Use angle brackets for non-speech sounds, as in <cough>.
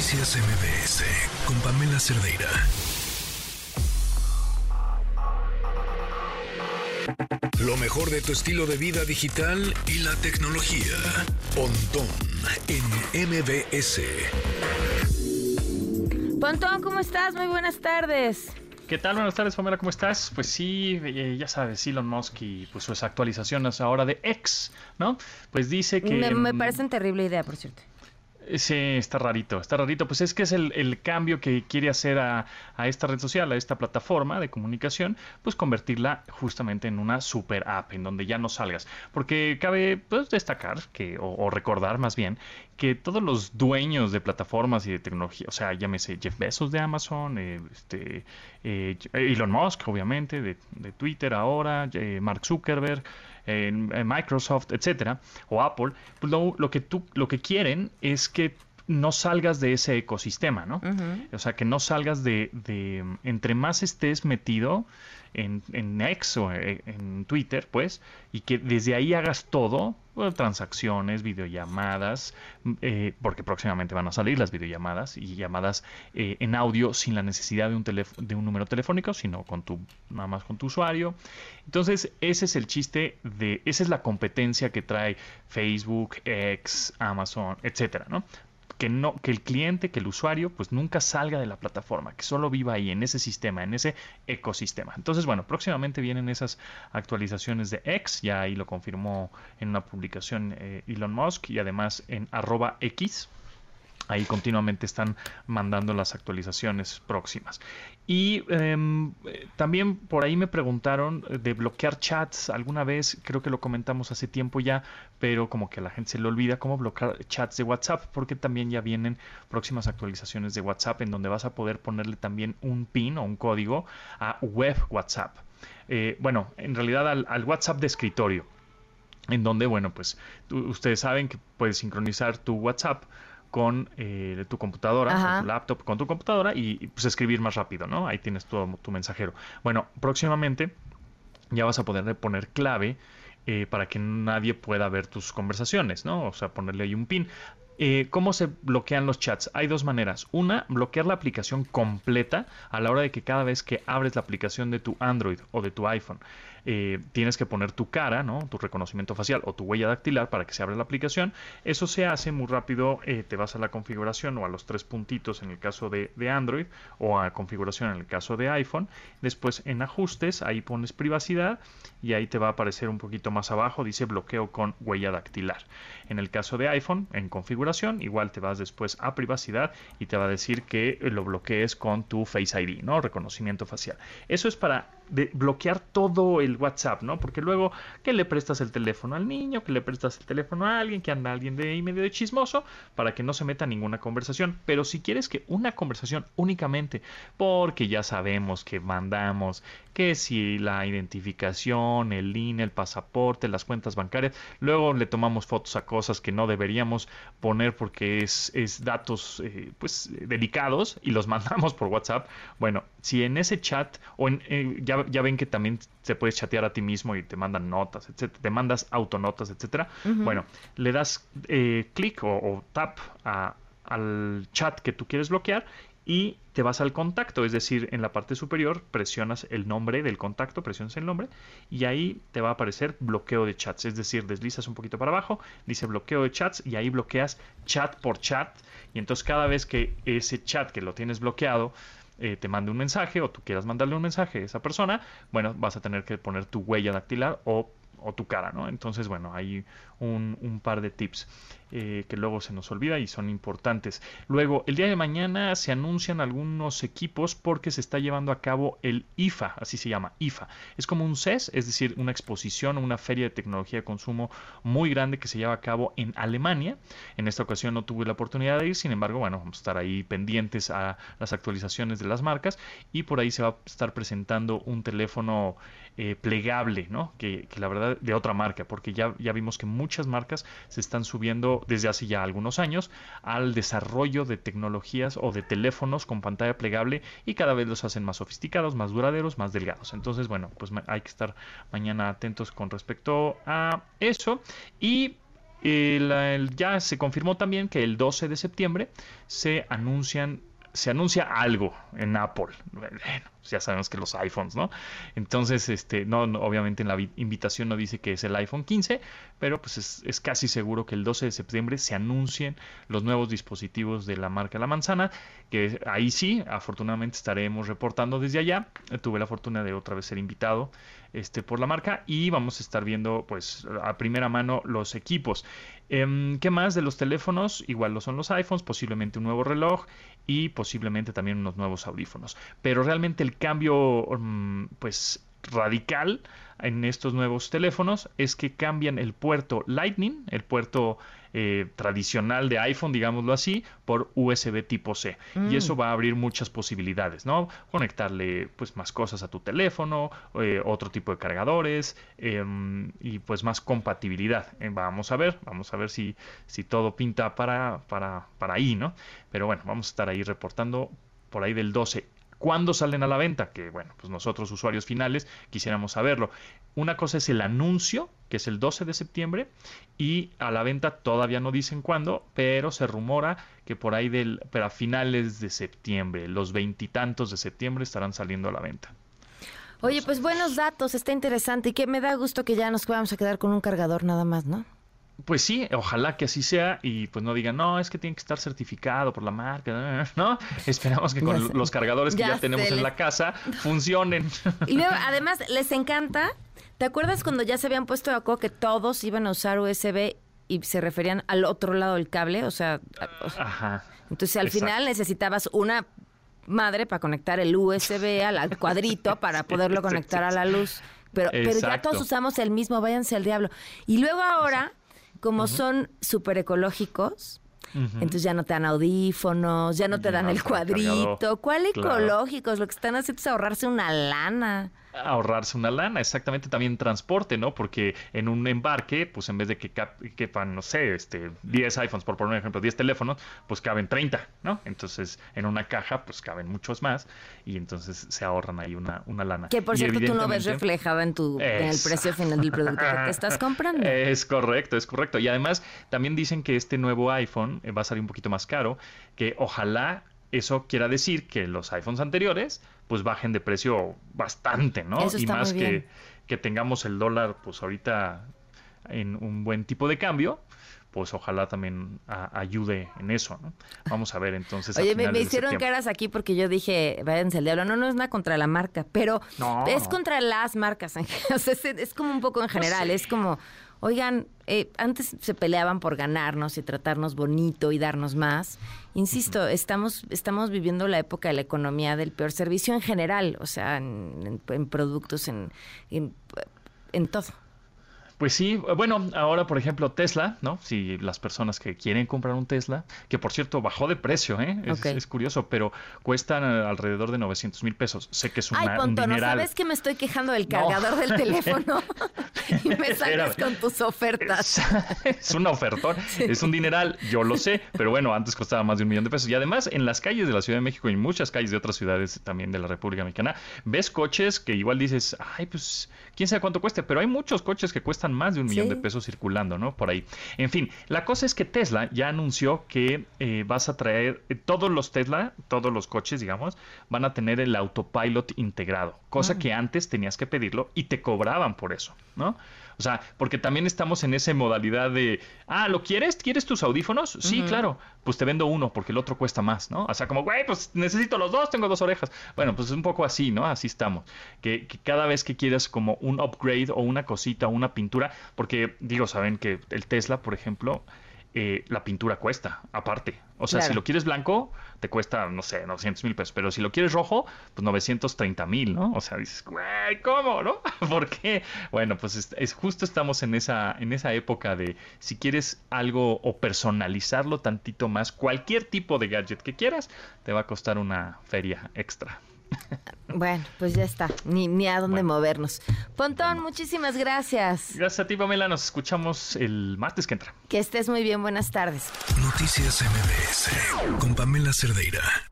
Noticias MBS con Pamela Cerdeira. Lo mejor de tu estilo de vida digital y la tecnología. Pontón en MBS. Pontón, ¿cómo estás? Muy buenas tardes. ¿Qué tal? Buenas tardes, Pamela, ¿cómo estás? Pues sí, eh, ya sabes, Elon Musk y pues sus actualizaciones ahora de X, ¿no? Pues dice que... Me, me parece una terrible idea, por cierto. Sí, está rarito, está rarito. Pues es que es el, cambio que quiere hacer a, esta red social, a esta plataforma de comunicación, pues convertirla justamente en una super app, en donde ya no salgas. Porque cabe pues, destacar, que, o, recordar más bien, que todos los dueños de plataformas y de tecnología, o sea, llámese Jeff Bezos de Amazon, eh, este, eh, Elon Musk, obviamente, de, Twitter ahora, eh, Mark Zuckerberg, en, Microsoft, etcétera, o Apple, pues lo, que tú, lo que quieren es que no salgas de ese ecosistema, ¿no? O sea, que no salgas de, de, entre más estés metido en, en X o eh, en Twitter, pues, y que desde ahí hagas todo, transacciones, videollamadas, eh, porque próximamente van a salir las videollamadas y llamadas eh, en audio sin la necesidad de un, de un número telefónico, sino con tu, nada más con tu usuario. Entonces, ese es el chiste de, esa es la competencia que trae Facebook, X, Amazon, etcétera, ¿no? Que no que el cliente, que el usuario pues nunca salga de la plataforma, que solo viva ahí en ese sistema, en ese ecosistema. Entonces, bueno, próximamente vienen esas actualizaciones de X, ya ahí lo confirmó en una publicación eh, Elon Musk y además en arroba X, Ahí continuamente están mandando las actualizaciones próximas. Y em, también por ahí me preguntaron de bloquear chats. Alguna vez, creo que lo comentamos hace tiempo ya, pero como que a la gente se le olvida cómo bloquear chats de WhatsApp, porque también ya vienen próximas actualizaciones de WhatsApp en donde vas a poder ponerle también un pin o un código a web WhatsApp. Eh, bueno, en realidad al, WhatsApp de escritorio, en donde, bueno, pues ustedes saben que puedes sincronizar tu WhatsApp con eh, tu computadora, con tu laptop, con tu computadora y, pues escribir más rápido, ¿no? Ahí tienes todo tu mensajero. Bueno, próximamente ya vas a poder poner clave eh, para que nadie pueda ver tus conversaciones, ¿no? O sea, ponerle ahí un pin. Eh, ¿Cómo se bloquean los chats? Hay dos maneras. Una, bloquear la aplicación completa a la hora de que cada vez que abres la aplicación de tu Android o de tu iPhone, eh, tienes que poner tu cara, ¿no? tu reconocimiento facial o tu huella dactilar para que se abra la aplicación. Eso se hace muy rápido. Eh, te vas a la configuración o a los tres puntitos en el caso de, Android o a configuración en el caso de iPhone. Después en ajustes, ahí pones privacidad y ahí te va a aparecer un poquito más abajo, dice bloqueo con huella dactilar. En el caso de iPhone, en configuración, igual te vas después a privacidad y te va a decir que lo bloquees con tu Face ID, ¿no? Reconocimiento facial. Eso es para bloquear todo el WhatsApp, ¿no? Porque luego que le prestas el teléfono al niño, que le prestas el teléfono a alguien, que anda alguien de ahí medio de chismoso, para que no se meta ninguna conversación. Pero si quieres que una conversación únicamente, porque ya sabemos que mandamos que si la identificación, el INE, el pasaporte, las cuentas bancarias, luego le tomamos fotos a cosas que no deberíamos poner porque es, es datos eh, pues delicados y los <laughs> mandamos por WhatsApp. Bueno, si en ese chat o en, eh, ya, ya, ven que también se puedes chatear a ti mismo y te mandan notas, etcétera, te mandas autonotas, etcétera. Bueno, le das eh, clic o, o, tap a, al chat que tú quieres bloquear y te vas al contacto, es decir, en la parte superior presionas el nombre del contacto, presionas el nombre y ahí te va a aparecer bloqueo de chats, es decir, deslizas un poquito para abajo, dice bloqueo de chats y ahí bloqueas chat por chat y entonces cada vez que ese chat que lo tienes bloqueado eh, te mande un mensaje o tú quieras mandarle un mensaje a esa persona, bueno, vas a tener que poner tu huella dactilar o o tu cara, ¿no? Entonces, bueno, hay un, par de tips eh, que luego se nos olvida y son importantes. Luego, el día de mañana se anuncian algunos equipos porque se está llevando a cabo el IFA, así se llama, IFA. Es como un CES, es decir, una exposición, una feria de tecnología de consumo muy grande que se lleva a cabo en Alemania. En esta ocasión no tuve la oportunidad de ir, sin embargo, bueno, vamos a estar ahí pendientes a las actualizaciones de las marcas y por ahí se va a estar presentando un teléfono eh, plegable, ¿no? Que, que la verdad de otra marca, porque ya, ya vimos que muchas marcas se están subiendo desde hace ya algunos años al desarrollo de tecnologías o de teléfonos con pantalla plegable y cada vez los hacen más sofisticados, más duraderos, más delgados. Entonces, bueno, pues hay que estar mañana atentos con respecto a eso. Y ya se confirmó también que el 12 de septiembre se anuncian se anuncia algo en Apple. Bueno, ya sabemos que los iPhones, ¿no? Entonces, este, no, obviamente en la invitación no dice que es el iPhone 15, pero pues es, casi seguro que el 12 de septiembre se anuncien los nuevos dispositivos de la marca La Manzana, que ahí sí, afortunadamente estaremos reportando desde allá. Tuve la fortuna de otra vez ser invitado este, por la marca y vamos a estar viendo pues a primera mano los equipos. Em, ¿Qué más de los teléfonos? Igual lo son los iPhones, posiblemente un nuevo reloj y posiblemente también unos nuevos audífonos. Pero realmente el cambio mm, pues radical en estos nuevos teléfonos es que cambian el puerto Lightning, el puerto eh, tradicional de iPhone, digámoslo así, por USB tipo C. Y mm. eso va a abrir muchas posibilidades, ¿no? Conectarle pues más cosas a tu teléfono, eh, otro tipo de cargadores em, y pues más compatibilidad. Eh, vamos a ver, vamos a ver si, si todo pinta para, para, para ahí, ¿no? Pero bueno, vamos a estar ahí reportando por ahí del 12 ¿Cuándo salen a la venta? Que bueno, pues nosotros usuarios finales quisiéramos saberlo. Una cosa es el anuncio, que es el 12 de septiembre, y a la venta todavía no dicen cuándo, pero se rumora que por ahí del, pero a finales de septiembre, los veintitantos de septiembre estarán saliendo a la venta. Oye, pues buenos datos, está interesante y que me da gusto que ya nos vamos a quedar con un cargador nada más, ¿no? Pues sí, ojalá que así sea y pues no digan, no, es que tiene que estar certificado por la marca, <laughs> ¿no? Esperamos que con los cargadores que ya, tenemos en la casa funcionen. <laughs> Y luego, además, les encanta, ¿te acuerdas cuando ya se habían puesto de acuerdo que todos iban a usar USB y se referían al otro lado del cable? O sea, Ajá, entonces al final necesitabas una madre para conectar el USB al, cuadrito para <laughs> poderlo conectar a la luz. Pero, pero ya todos usamos el mismo, váyanse al diablo. Y luego ahora como son súper ecológicos, entonces ya no te dan audífonos, ya no te dan el cuadrito. ¿Cuál ecológicos? Lo que están haciendo es ahorrarse una lana ahorrarse una lana, exactamente también transporte, ¿no? Porque en un embarque, pues en vez de que quepan, no sé, este, 10 iPhones, por poner un ejemplo, 10 teléfonos, pues caben 30, ¿no? Entonces, en una caja, pues caben muchos más y entonces se ahorran ahí una, una lana. Que por cierto tú no ves reflejado en, tu, en el precio final del producto que estás comprando. <laughs> Es correcto, es correcto. Y además, también dicen que este nuevo iPhone eh, va a salir un poquito más caro, que ojalá eso quiera decir que los iPhones anteriores pues bajen de precio bastante, ¿no? y más que, que tengamos el dólar pues ahorita en un buen tipo de cambio, pues ojalá también ayude en eso, ¿no? Vamos a ver entonces. Oye, me, hicieron caras aquí porque yo dije, váyanse el diablo. No, no es nada contra la marca, pero es contra las marcas. <laughs> o sea, es, como un poco en general, es como, oigan, eh, antes se peleaban por ganarnos y tratarnos bonito y darnos más. Insisto, estamos, estamos viviendo la época de la economía del peor servicio en general, o sea, en, productos, en, en todo. Pues sí, bueno, ahora por ejemplo Tesla, ¿no? Si las personas que quieren comprar un Tesla, que por cierto bajó de precio, ¿eh? Es, curioso, pero cuestan alrededor de 900 mil pesos. Sé que es una, Ay, Ponto, ¿no sabes que me estoy quejando del cargador del <laughs> teléfono? y me sales con tus ofertas. Es, <laughs> una ofertón, es un dineral, yo lo sé, pero bueno, antes costaba más de un millón de pesos. Y además, en las calles de la Ciudad de México y en muchas calles de otras ciudades también de la República Mexicana, ves coches que igual dices, ay, pues quién sabe cuánto cueste, pero hay muchos coches que cuestan más de un millón de pesos circulando, ¿no? Por ahí. En fin, la cosa es que Tesla ya anunció que eh, vas a traer eh, todos los Tesla, todos los coches, digamos, van a tener el autopilot integrado, cosa ah. que antes tenías que pedirlo y te cobraban por eso, ¿no? O sea, porque también estamos en esa modalidad de, ah, ¿lo quieres? ¿Quieres tus audífonos? Sí, claro. Pues te vendo uno porque el otro cuesta más, ¿no? O sea, como, güey, pues necesito los dos, tengo dos orejas. Bueno, pues es un poco así, ¿no? Así estamos. Que, cada vez que quieras como un upgrade o una cosita o una pintura, porque digo, saben que el Tesla, por ejemplo, eh, la pintura cuesta, aparte. O sea, si lo quieres blanco, te cuesta, no sé, 900 mil pesos. Pero si lo quieres rojo, pues 930 mil, ¿no? O sea, dices, güey, ¿cómo, no? <laughs> ¿Por qué? Bueno, pues es, justo estamos en esa, en esa época de si quieres algo o personalizarlo tantito más, cualquier tipo de gadget que quieras, te va a costar una feria extra. Bueno, pues ya está, ni, ni a dónde movernos. Pontón, muchísimas gracias. Gracias a ti, Pamela. Nos escuchamos el martes que entra. Que estés muy bien, buenas tardes. Noticias MBS con Pamela Cerdeira.